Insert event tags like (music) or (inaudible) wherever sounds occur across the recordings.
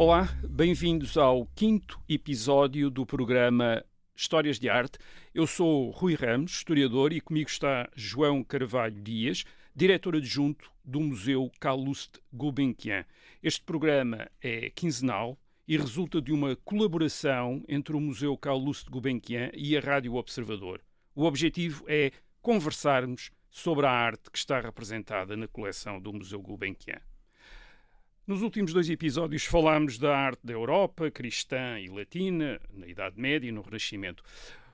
Olá, bem-vindos ao quinto episódio do programa Histórias de Arte. Eu sou Rui Ramos, historiador, e comigo está João Carvalho Dias, diretor adjunto do Museu Calouste Gulbenkian. Este programa é quinzenal e resulta de uma colaboração entre o Museu Calouste Gulbenkian e a Rádio Observador. O objetivo é conversarmos sobre a arte que está representada na coleção do Museu Gulbenkian. Nos últimos dois episódios falámos da arte da Europa, cristã e latina, na Idade Média e no Renascimento.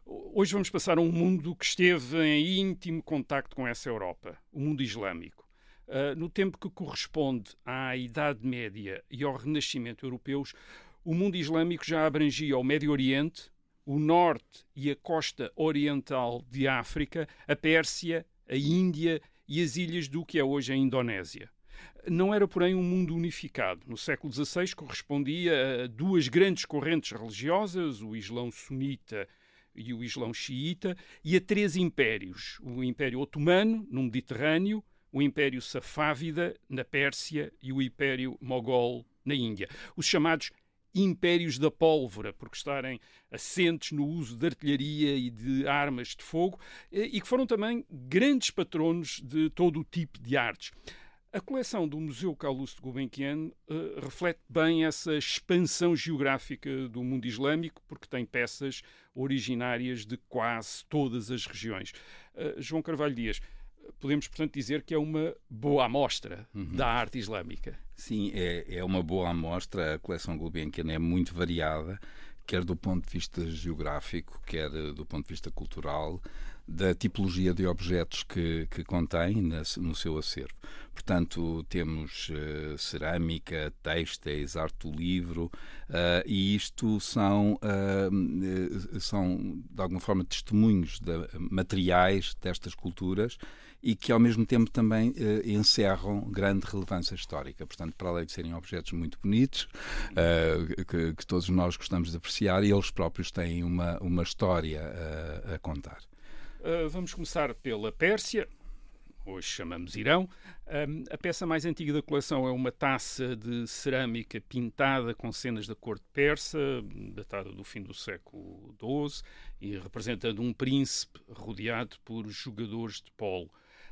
Hoje vamos passar a um mundo que esteve em íntimo contacto com essa Europa, o mundo islâmico. Uh, no tempo que corresponde à Idade Média e ao Renascimento europeus, o mundo islâmico já abrangia o Médio Oriente, o norte e a costa oriental de África, a Pérsia, a Índia e as ilhas do que é hoje a Indonésia. Não era, porém, um mundo unificado. No século XVI correspondia a duas grandes correntes religiosas, o Islão sunita e o Islão xiita, e a três impérios: o Império Otomano, no Mediterrâneo, o Império Safávida, na Pérsia, e o Império Mogol, na Índia. Os chamados impérios da pólvora, porque estarem assentes no uso de artilharia e de armas de fogo, e que foram também grandes patronos de todo o tipo de artes. A coleção do Museu Calouste Gulbenkian uh, reflete bem essa expansão geográfica do mundo islâmico, porque tem peças originárias de quase todas as regiões. Uh, João Carvalho Dias, podemos, portanto, dizer que é uma boa amostra uhum. da arte islâmica. Sim, é, é uma boa amostra. A coleção Gulbenkian é muito variada, quer do ponto de vista geográfico, quer do ponto de vista cultural da tipologia de objetos que, que contém no seu acervo. Portanto, temos uh, cerâmica, têxteis, arte do livro, uh, e isto são, uh, são, de alguma forma, testemunhos de, materiais destas culturas e que, ao mesmo tempo, também encerram grande relevância histórica. Portanto, para além de serem objetos muito bonitos, que, que, todos nós gostamos de apreciar, eles próprios têm uma, uma história a contar. Uh, vamos começar pela Pérsia, hoje chamamos Irão. Um, a peça mais antiga da coleção é uma taça de cerâmica pintada com cenas da corte persa, datada do fim do século XII, e representando um príncipe rodeado por jogadores de polo.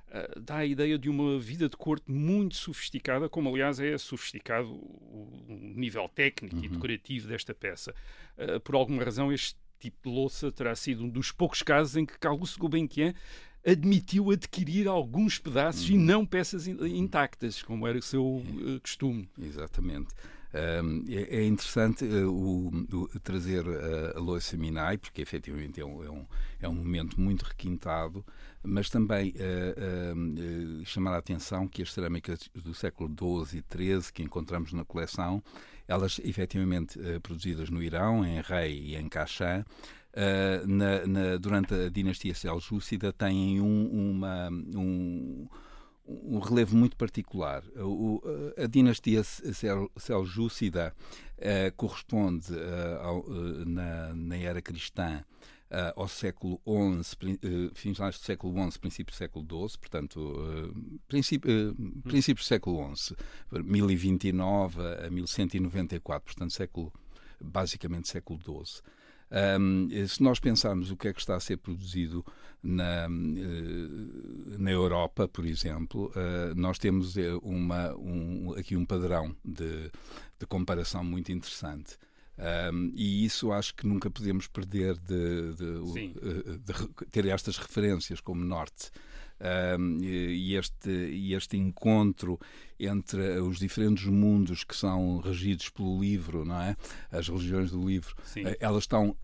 Uh, dá a ideia de uma vida de corte muito sofisticada, como aliás é sofisticado o nível técnico uhum. e decorativo desta peça. Uh, por alguma razão, este tipo de louça terá sido um dos poucos casos em que Carlos Gulbenkian admitiu adquirir alguns pedaços e uhum. não peças intactas, como era o seu uh, costume. Exatamente. Um, é, é, interessante uh, o, o, trazer uh, a louça Minai, porque efetivamente é um, é, um, é um momento muito requintado, mas também uh, chamar a atenção que as cerâmicas do século XII e XIII que encontramos na coleção, elas efetivamente produzidas no Irão, em Rei e em Kashan, Uh, na, na, durante a dinastia seljúcida têm um, uma, um, um relevo muito particular. O, a dinastia seljúcida uh, corresponde uh, ao, uh, na, na, era cristã ao século XI, finais do século XI, princípio do século XII, portanto, princípio, princípio do século XI, 1029 a 1194, portanto, século, basicamente século XII. Um, se nós pensarmos o que é que está a ser produzido na, eh, na Europa, por exemplo, uh, nós temos eh, uma, um, aqui um padrão de, de comparação muito interessante. Um, e isso acho que nunca podemos perder de, de, de, de ter estas referências como norte e, este, este encontro entre os diferentes mundos que são regidos pelo livro, não é? As religiões do livro, Sim. Eh, elas estão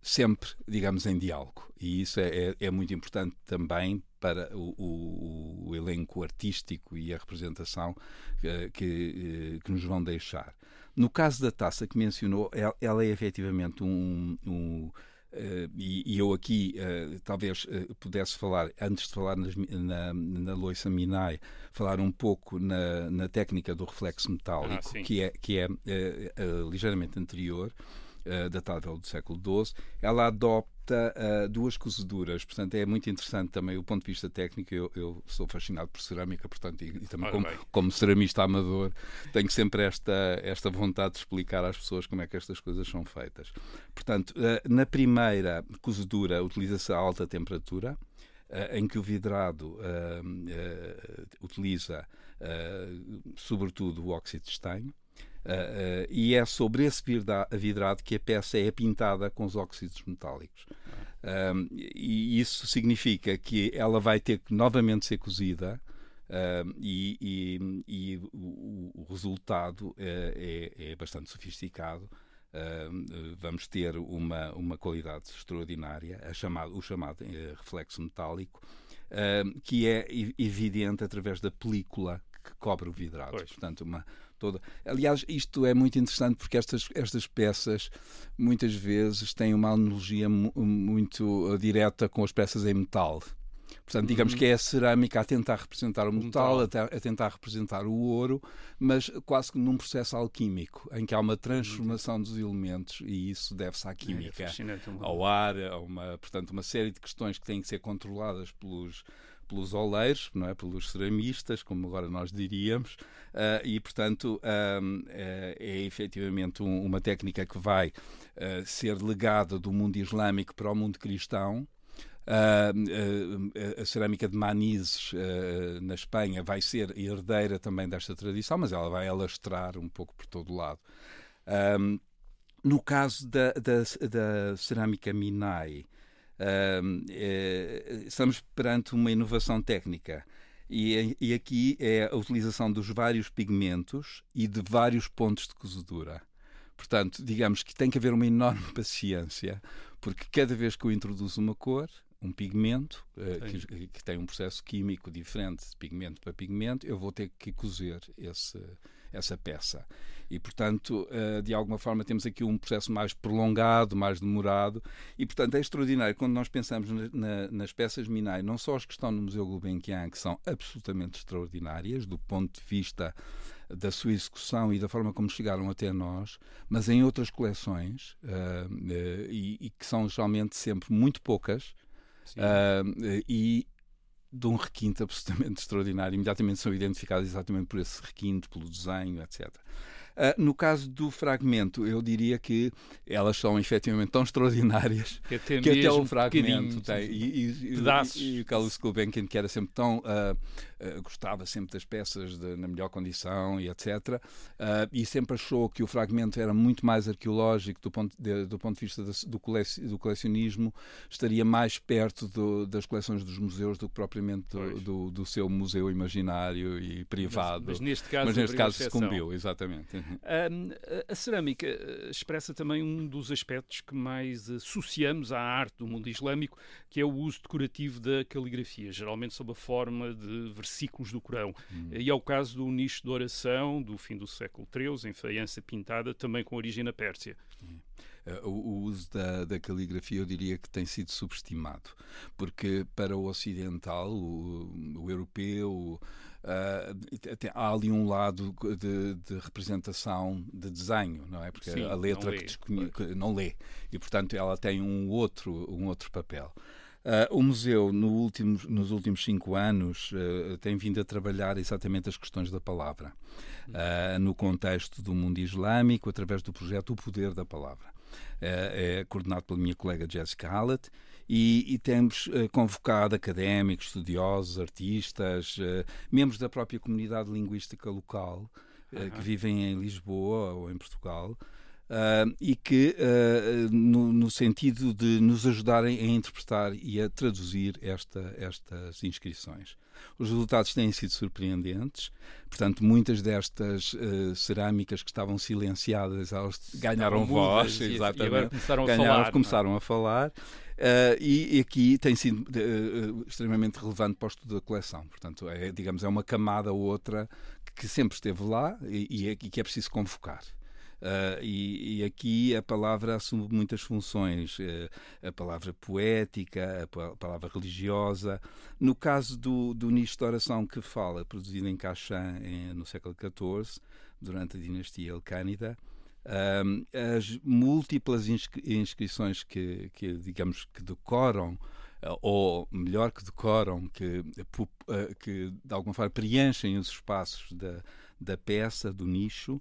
sempre, digamos, em diálogo. E isso é, é, é muito importante também para o, o, o, elenco artístico e a representação que, que, que, nos vão deixar. No caso da taça que mencionou, ela, ela é efetivamente um, um Uh, e, e, eu aqui uh, talvez uh, pudesse falar, antes de falar nas, na, na Loiça Minai, falar um pouco na, na técnica do reflexo metálico, ah, que é, que é ligeiramente anterior uh, datável do século XII, ela adopta uh, duas cozeduras. Portanto, é muito interessante também o ponto de vista técnico. Eu, eu sou fascinado por cerâmica, portanto, e, e também como, como, ceramista amador, tenho sempre esta, esta vontade de explicar às pessoas como é que estas coisas são feitas. Portanto, uh, na primeira cozedura utiliza-se a alta temperatura, em que o vidrado utiliza, sobretudo, o óxido de estanho. Uh, uh, e é sobre esse vidrado que a peça é pintada com os óxidos metálicos. Uh, e isso significa que ela vai ter que novamente ser cozida e, e, e o, o, resultado é, é, é bastante sofisticado. vamos ter uma, uma qualidade extraordinária, chamado, o chamado eh, reflexo metálico, que é evidente através da película que cobre o vidrado. Pois. Portanto, uma, toda. Aliás, isto é muito interessante porque estas, estas peças muitas vezes têm uma analogia muito direta com as peças em metal. Portanto, digamos uhum. que é a cerâmica a tentar representar o metal, a, a, tentar representar o ouro, mas quase que num processo alquímico, em que há uma transformação dos elementos e isso deve-se à química, é ao ar, a uma, portanto, uma série de questões que têm que ser controladas pelos pelos oleiros, não é? pelos ceramistas, como agora nós diríamos, uh, e, portanto, uh, é, é efetivamente um, uma técnica que vai uh, ser legada do mundo islâmico para o mundo cristão. a cerâmica de Manises, na Espanha, vai ser herdeira também desta tradição, mas ela vai alastrar um pouco por todo o lado. no caso da, da, da cerâmica Minai, uh, estamos perante uma inovação técnica. E, e, aqui é a utilização dos vários pigmentos e de vários pontos de cozedura. Portanto, digamos que tem que haver uma enorme (laughs) paciência, porque cada vez que eu introduzo uma cor, um pigmento, uh, que, que, tem um processo químico diferente de pigmento para pigmento, eu vou ter que cozer esse, essa peça. E, portanto, eh, de alguma forma temos aqui um processo mais prolongado, mais demorado, e, portanto, é extraordinário quando nós pensamos nas peças Minai, não só as que estão no Museu Gulbenkian, que são absolutamente extraordinárias do ponto de vista da sua execução e da forma como chegaram até nós, mas em outras coleções, uh, uh, e, e, que são geralmente sempre muito poucas, uh, e de um requinte absolutamente (laughs) extraordinário. Imediatamente são identificados exatamente por esse requinte, pelo desenho, etc. Uh, no caso do fragmento, eu diria que elas são efetivamente tão extraordinárias (laughs) que até, que até o fragmento tem. E, e, e, e o Carlos Gulbenkian, que era sempre tão. Uh, uh, gostava sempre das peças de, na melhor condição e etc. e sempre achou que o fragmento era muito mais arqueológico do ponto de, do ponto de vista do, do colecionismo, estaria mais perto do, das coleções dos museus do que propriamente do, do, seu museu imaginário e privado. Mas, mas neste caso, mas neste caso se cumpriu, exatamente. Um, a cerâmica eh, expressa também um dos aspectos que mais associamos à arte do mundo islâmico, que é o uso decorativo da caligrafia, geralmente sob a forma de versículos do Corão. Hum. E é o caso do nicho de oração do fim do século XIII, em faiança pintada, também com origem na Pérsia. Hum. O, o, uso da, da, caligrafia eu diria que tem sido subestimado, porque para o ocidental, o, o europeu, Uh, há ali um lado de, de, representação de desenho, não é? Porque Sim, a letra que, desconhe... que não lê e, portanto, ela tem um outro, um outro papel. Uh, o museu, no nos últimos cinco anos, uh, tem vindo a trabalhar exatamente as questões da palavra, uh, no contexto do mundo islâmico, através do projeto O Poder da Palavra. é coordenado pela minha colega Jessica Hallett e, e temos convocado académicos, estudiosos, artistas, membros da própria comunidade linguística local que vivem em Lisboa ou em Portugal. Uh, e que, uh, no, no, sentido de nos ajudarem a interpretar e a traduzir esta, estas inscrições. Os resultados têm sido surpreendentes, portanto, muitas destas uh, cerâmicas que estavam silenciadas, elas ganharam voz, e, exatamente, e começaram, ganharam, a falar, é? começaram a falar. Uh, e, e, aqui tem sido uh, extremamente relevante para o estudo da coleção. Portanto, é, digamos, é uma camada ou outra que sempre esteve lá e, e que é preciso convocar. Uh, e, e, aqui a palavra assume muitas funções, uh, a palavra poética, a palavra religiosa. No caso do, do nicho de oração que fala, produzido em Kashan no século XIV, durante a dinastia Elcânida, Um, as múltiplas inscrições que, que, digamos, que decoram ou melhor que decoram, que, que de alguma forma preenchem os espaços da, da peça, do nicho,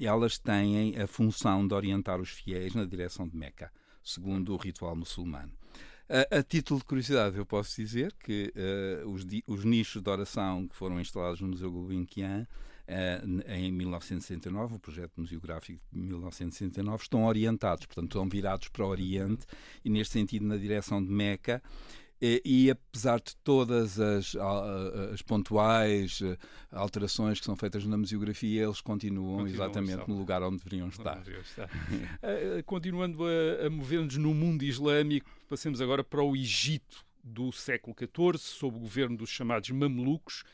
elas têm a função de orientar os fiéis na direção de Meca, segundo o ritual muçulmano. A, a, título de curiosidade, eu posso dizer que uh, os, os, nichos de oração que foram instalados no Museu Gulbenkian uh, em 1969, o projeto museográfico de 1969, estão orientados, portanto, estão virados para o Oriente e, neste sentido, na direção de Meca. E, e, apesar de todas as, as, pontuais eh, alterações que são feitas na museografia, eles continuam, continuam exatamente no lugar onde deveriam estar. estar. uh, (laughs) continuando a, a mover-nos no mundo islâmico, passemos agora para o Egito do século XIV, sob o governo dos chamados Mamelucos.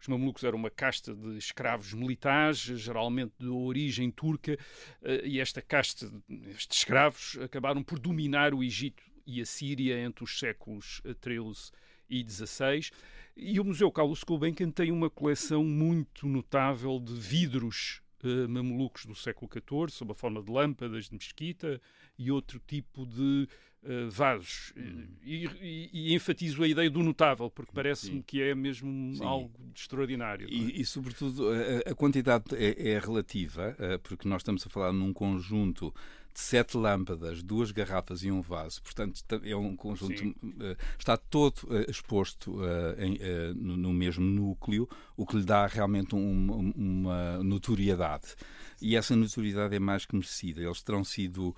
Os mamelucos eram uma casta de escravos militares, geralmente de origem turca, eh, e esta casta, estes escravos, acabaram por dominar o Egito e a Síria entre os séculos XIII e XVI. E o Museu Carlos Gulbenkian tem uma coleção muito notável de vidros uh, mamelucos do século XIV, sob a forma de lâmpadas de mesquita e outro tipo de uh, vasos. Hum. E, e, e, enfatizo a ideia do notável, porque parece-me que é mesmo Sim. algo extraordinário. E, é? e, sobretudo, a, a quantidade é, é relativa, uh, porque nós estamos a falar num conjunto sete lâmpadas, duas garrafas e um vaso. Portanto, é um conjunto. Uh, está todo uh, exposto uh, em, no, no, mesmo núcleo, o que lhe dá realmente um, uma notoriedade. E essa notoriedade é mais que merecida. Eles terão sido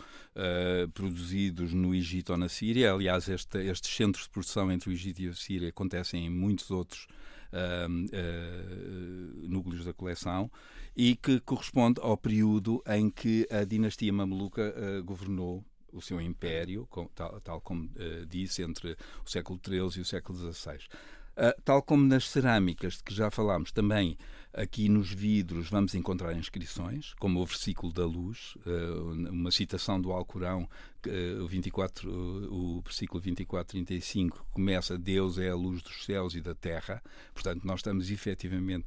produzidos no Egito ou na Síria. Aliás, este, estes centros de produção entre o Egito e a Síria acontecem em muitos outros uh, núcleos da coleção e que corresponde ao período em que a dinastia mameluca uh, governou o seu império, com, tal, tal, como uh, disse, entre o século XIII e o século XVI. Tal como nas cerâmicas de que já falámos, também aqui nos vidros vamos encontrar inscrições, como o versículo da luz, uh, uma citação do Alcorão, uh, o, 24, o versículo 24-35 começa Deus é a luz dos céus e da terra, portanto nós estamos efetivamente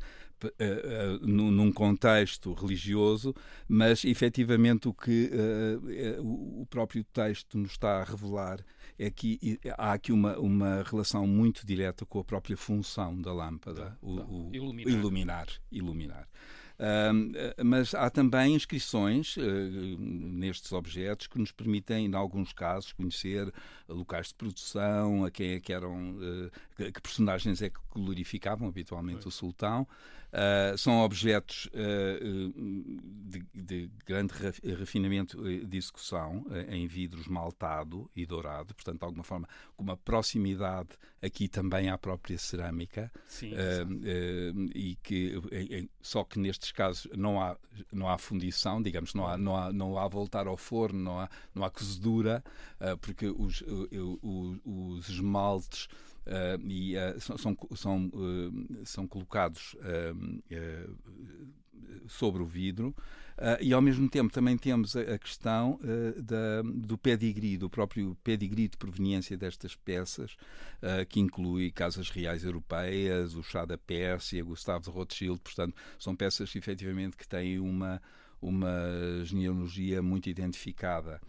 num contexto religioso, mas efetivamente o que uh, o próprio texto nos está a revelar é que há aqui uma, uma relação muito direta com a própria função da lâmpada, tá, o, tá. o iluminar. iluminar. iluminar. Uh, mas há também inscrições uh, nestes objetos que nos permitem, em alguns casos, conhecer locais de produção, a quem é que eram, uh, que personagens é que glorificavam habitualmente o sultão. São objetos de, de, grande refinamento de execução em vidro esmaltado e dourado, portanto, de alguma forma, com uma proximidade aqui também à própria cerâmica. Sim, e que só que nestes casos não há, não há fundição, digamos, não há, não há, não há voltar ao forno, não há, não há cozedura, uh, porque os, os, os esmaltes Uh, e uh, são, são, uh, são colocados sobre o vidro e ao mesmo tempo também temos a, questão da, do pedigree, do próprio pedigree de proveniência destas peças, que inclui casas reais europeias, o chá da Pérsia, Gustavo de Rothschild, portanto são peças efetivamente que têm uma uma genealogia muito identificada.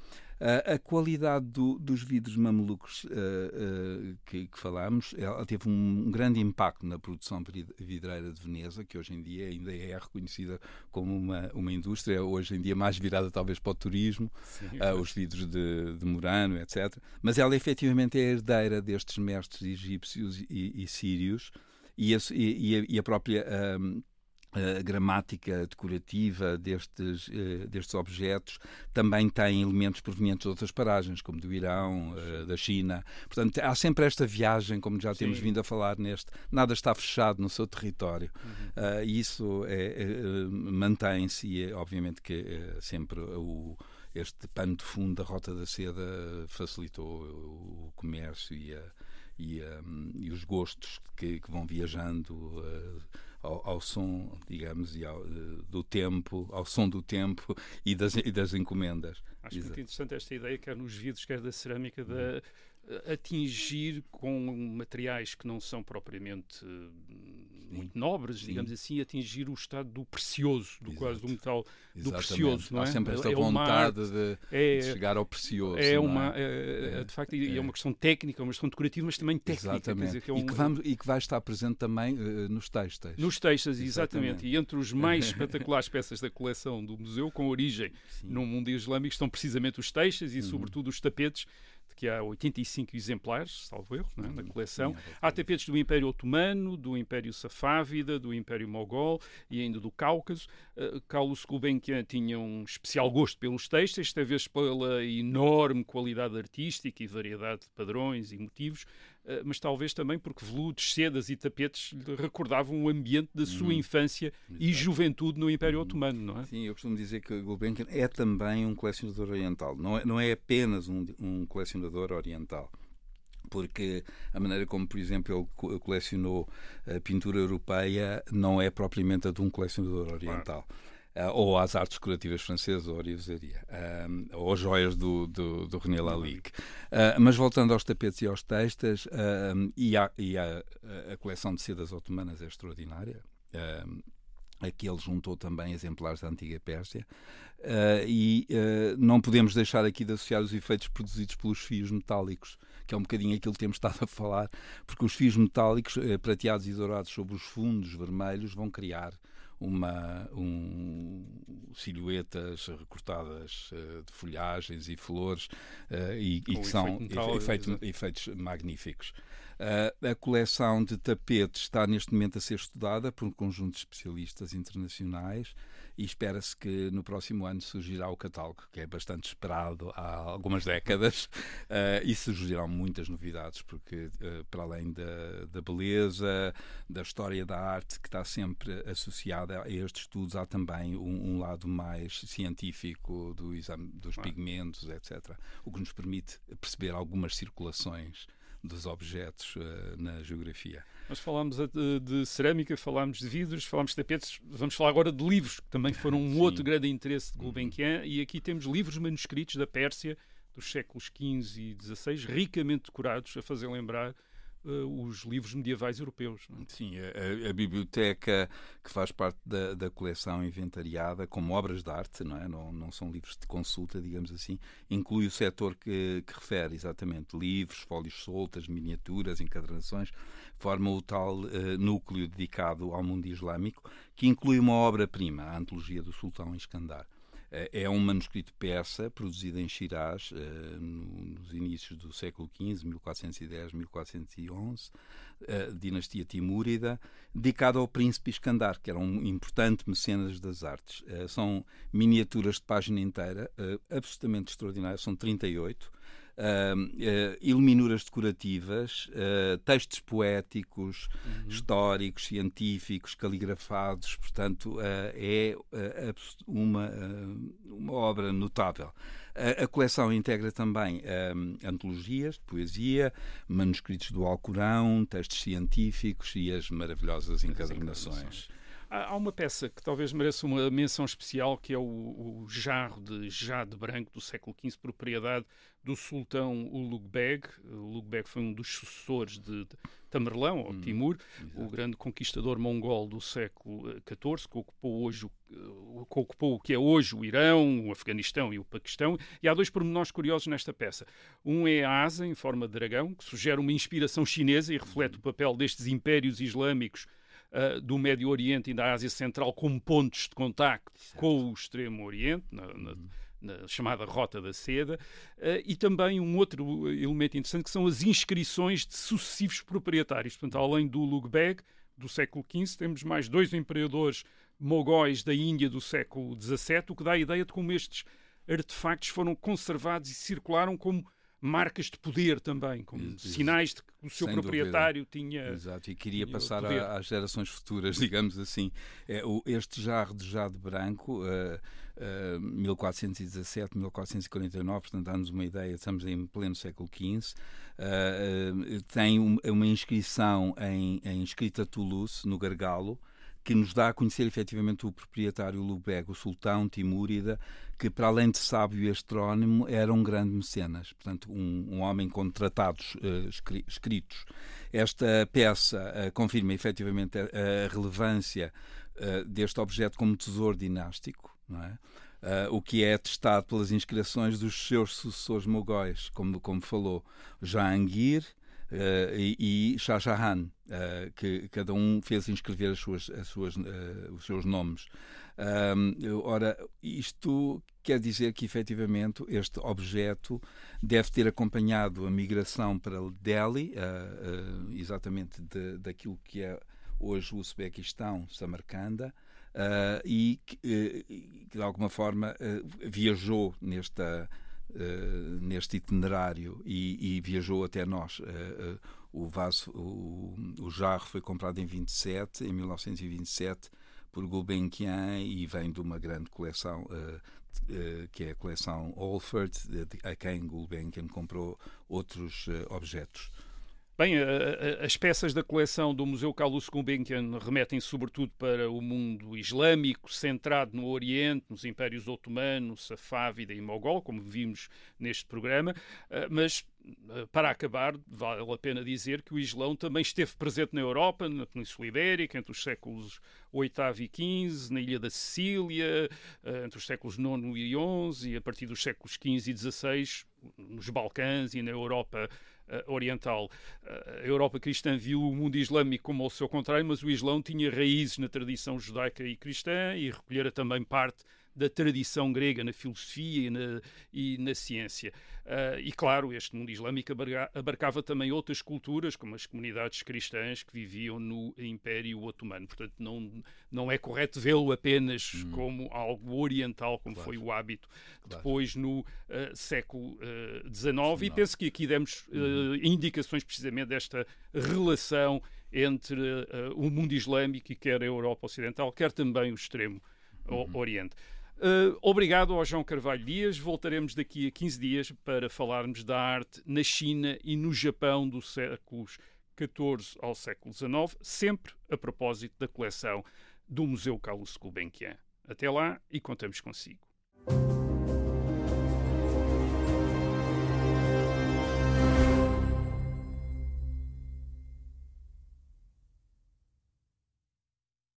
Uh, a qualidade do, dos vidros mamelucos uh, uh, que, que falámos, ela teve um, um, grande impacto na produção vidreira de Veneza, que hoje em dia ainda é reconhecida como uma, uma indústria, hoje em dia mais virada talvez para o turismo, os vidros de, de, Murano, etc. Mas ela efetivamente é herdeira destes mestres egípcios e, e sírios e a, e, e a própria a gramática decorativa destes, uh, destes objetos também tem elementos provenientes de outras paragens, como do Irão, uh, da China. Portanto, há sempre esta viagem, como já Sim. temos vindo a falar neste, nada está fechado no seu território. Uhum. Uh, isso é, é, mantém-se e é, obviamente que é sempre o este pano de fundo da Rota da Seda facilitou o comércio e, a, e, a, e os gostos que, que vão viajando uh, ao, ao, som, digamos, e ao, uh, do tempo, ao som do tempo e das, e das encomendas. Acho Exato. muito interessante esta ideia, quer nos vidros, quer da cerâmica, da. Uhum atingir com materiais que não são propriamente muito nobres, Sim. digamos assim, atingir o estado do precioso, do Exato. quase do metal do Exatamente. precioso, não é? Há sempre esta é vontade de, é, de, chegar ao precioso. É uma, é? é? de facto, é. uma questão técnica, uma questão decorativa, mas também técnica. Exatamente. Dizer, que é um, e, que vamos, e que vai estar presente também uh, nos textos. Nos textos, exatamente. exatamente. E entre os mais (laughs) espetaculares peças da coleção do museu, com origem Sim. no mundo islâmico, estão precisamente os textos e, uhum. sobretudo, os tapetes que há 85 exemplares, salvo erro, é? na coleção. Há tapetes do Império Otomano, do Império Safávida, do Império Mogol e ainda do Cáucaso. Uh, Carlos Gulbenkian tinha um especial gosto pelos textos, esta vez pela enorme qualidade artística e variedade de padrões e motivos, mas talvez também porque veludos, sedas e tapetes recordavam o ambiente da sua hum, infância exato. e juventude no Império hum, Otomano, não é? Sim, eu costumo dizer que Gulbenkian é também um colecionador oriental, não é, não é apenas um, um colecionador oriental porque a maneira como, por exemplo, ele colecionou a pintura europeia não é propriamente a de um colecionador oriental. Claro. Uh, ou às artes decorativas francesas, ou orivesaria, uh, ou as joias do, do, do René Lalique. Uh, mas voltando aos tapetes e aos textas, e, a, e a, a, coleção de sedas otomanas é extraordinária. Aqui ele juntou também exemplares da antiga Pérsia uh, e uh, não podemos deixar aqui de associar os efeitos produzidos pelos fios metálicos, que é um bocadinho aquilo que temos estado a falar, porque os fios metálicos uh, prateados e dourados sobre os fundos vermelhos vão criar uma um, silhuetas recortadas uh, de folhagens e flores uh, e, e que são efeito, efeitos magníficos. Uh, a coleção de tapetes está neste momento a ser estudada por um conjunto de especialistas internacionais e espera-se que no próximo ano surgirá o catálogo, que é bastante esperado há algumas décadas, uh, (laughs) e surgirão muitas novidades, porque uh, para além da, da, beleza, da história da arte que está sempre associada a estes estudos, há também um, um lado mais científico do exame dos pigmentos, etc., o que nos permite perceber algumas circulações dos objetos uh, na geografia. Nós falámos de, de, cerâmica, falámos de vidros, falámos de tapetes, vamos falar agora de livros, que também foram um (laughs) Sim. outro grande interesse de Gulbenkian, uhum. e aqui temos livros manuscritos da Pérsia dos séculos XV e XVI, ricamente decorados, a fazer lembrar uh, os livros medievais europeus. É? Sim, a, a, biblioteca que faz parte da, da, coleção inventariada como obras de arte, não, é? não, não são livros de consulta, digamos assim, inclui o setor que, que refere exatamente livros, fólios soltas, miniaturas, encadernações, forma o tal uh, núcleo dedicado ao mundo islâmico, que inclui uma obra-prima, a Antologia do Sultão Iskandar. Eh, é um manuscrito persa produzido em Shiraz uh, nos inícios do século XV, 1410-1411, uh, dinastia Timúrida, dedicado ao príncipe Iskandar, que era um importante mecenas das artes. Uh, são miniaturas de página inteira, absolutamente extraordinárias, são 38 uh, iluminuras decorativas, uh, textos poéticos, uhum. históricos, científicos, caligrafados, portanto, uh, é uma, uma obra notável. A, a coleção integra também antologias de poesia, manuscritos do Alcorão, textos científicos e as maravilhosas encadernações. Há uma peça que talvez mereça uma menção especial, que é o, o jarro de jade branco do século XV, propriedade do sultão Ulugh-Beg. Ulugh-Beg foi um dos sucessores de, Tamerlão, ou hum, Timur, exato. o grande conquistador mongol do século XIV, eh, que ocupou, hoje, eh, que ocupou o que é hoje o Irão, o Afeganistão e o Paquistão. E há dois pormenores curiosos nesta peça. Um é a asa em forma de dragão, que sugere uma inspiração chinesa e reflete hum. o papel destes impérios islâmicos uh, do Médio Oriente e da Ásia Central como pontos de contacto certo. com o Extremo Oriente, na, na, uhum. na chamada Rota da Seda, uh, e também um outro elemento interessante que são as inscrições de sucessivos proprietários. Portanto, além do Lugbeg, do século XV, temos mais dois imperadores mogóis da Índia do século XVII, o que dá a ideia de como estes artefactos foram conservados e circularam como marcas de poder também, como Isso, sinais de que o seu proprietário dúvida. tinha. Exato, e queria passar a, às gerações futuras, (laughs) digamos assim. É, o, este jarro de jade branco, uh, uh, 1417, 1449, portanto, dá-nos uma ideia, estamos em pleno século XV. Uh, tem um, uma inscrição em, em escrita Toulouse, no Gargalo que nos dá a conhecer efetivamente o proprietário Lubeg, o sultão Timúrida, que para além de sábio e astrónomo era um grande mecenas, portanto um, um homem com tratados uh, escritos. Esta peça uh, confirma efetivamente a, a relevância uh, deste objeto como tesouro dinástico, não é? Uh, o que é atestado pelas inscrições dos seus sucessores mogóis, como, como falou Jahangir e, e Shah Jahan, uh, que cada um fez inscrever as suas, as suas, os seus nomes. ora, isto quer dizer que efetivamente este objeto deve ter acompanhado a migração para Delhi, exatamente de, daquilo que é hoje o Uzbequistão, Samarcanda, uh, e que, de alguma forma uh, viajou nesta, neste itinerário e, e, viajou até nós. o vaso, o, o jarro foi comprado em 27, em 1927 por Gulbenkian e vem de uma grande coleção que é a coleção Olford, a quem Gulbenkian comprou outros objetos. Bem, as peças da coleção do Museu Carlos Gulbenkian remetem sobretudo para o mundo islâmico, centrado no Oriente, nos impérios otomano, safávida e mogol, como vimos neste programa, eh, mas eh, para acabar, vale a pena dizer que o Islão também esteve presente na Europa, na Península Ibérica, entre os séculos VIII e XV, na Ilha da Sicília, eh, entre os séculos IX e XI, e a partir dos séculos XV e XVI, nos Balcãs e na Europa uh, oriental. Uh, a Europa cristã viu o mundo islâmico como ao seu contrário, mas o Islão tinha raízes na tradição judaica e cristã e recolhera também parte da tradição grega na filosofia e na, e na ciência. Uh, e claro, este mundo islâmico abarcava também outras culturas, como as comunidades cristãs que viviam no Império Otomano. Portanto, não, não é correto vê-lo apenas hum. como algo oriental, como claro. foi o hábito claro. depois no uh, século XIX. Uh, e penso que aqui demos uhum. indicações precisamente desta relação entre o mundo islâmico e quer a Europa Ocidental, quer também o extremo uhum. Oriente. Uh, obrigado ao João Carvalho Dias. Voltaremos daqui a 15 dias para falarmos da arte na China e no Japão dos séculos XIV ao século XIX, sempre a propósito da coleção do Museu Carlos Gulbenkian. Até lá e contamos consigo.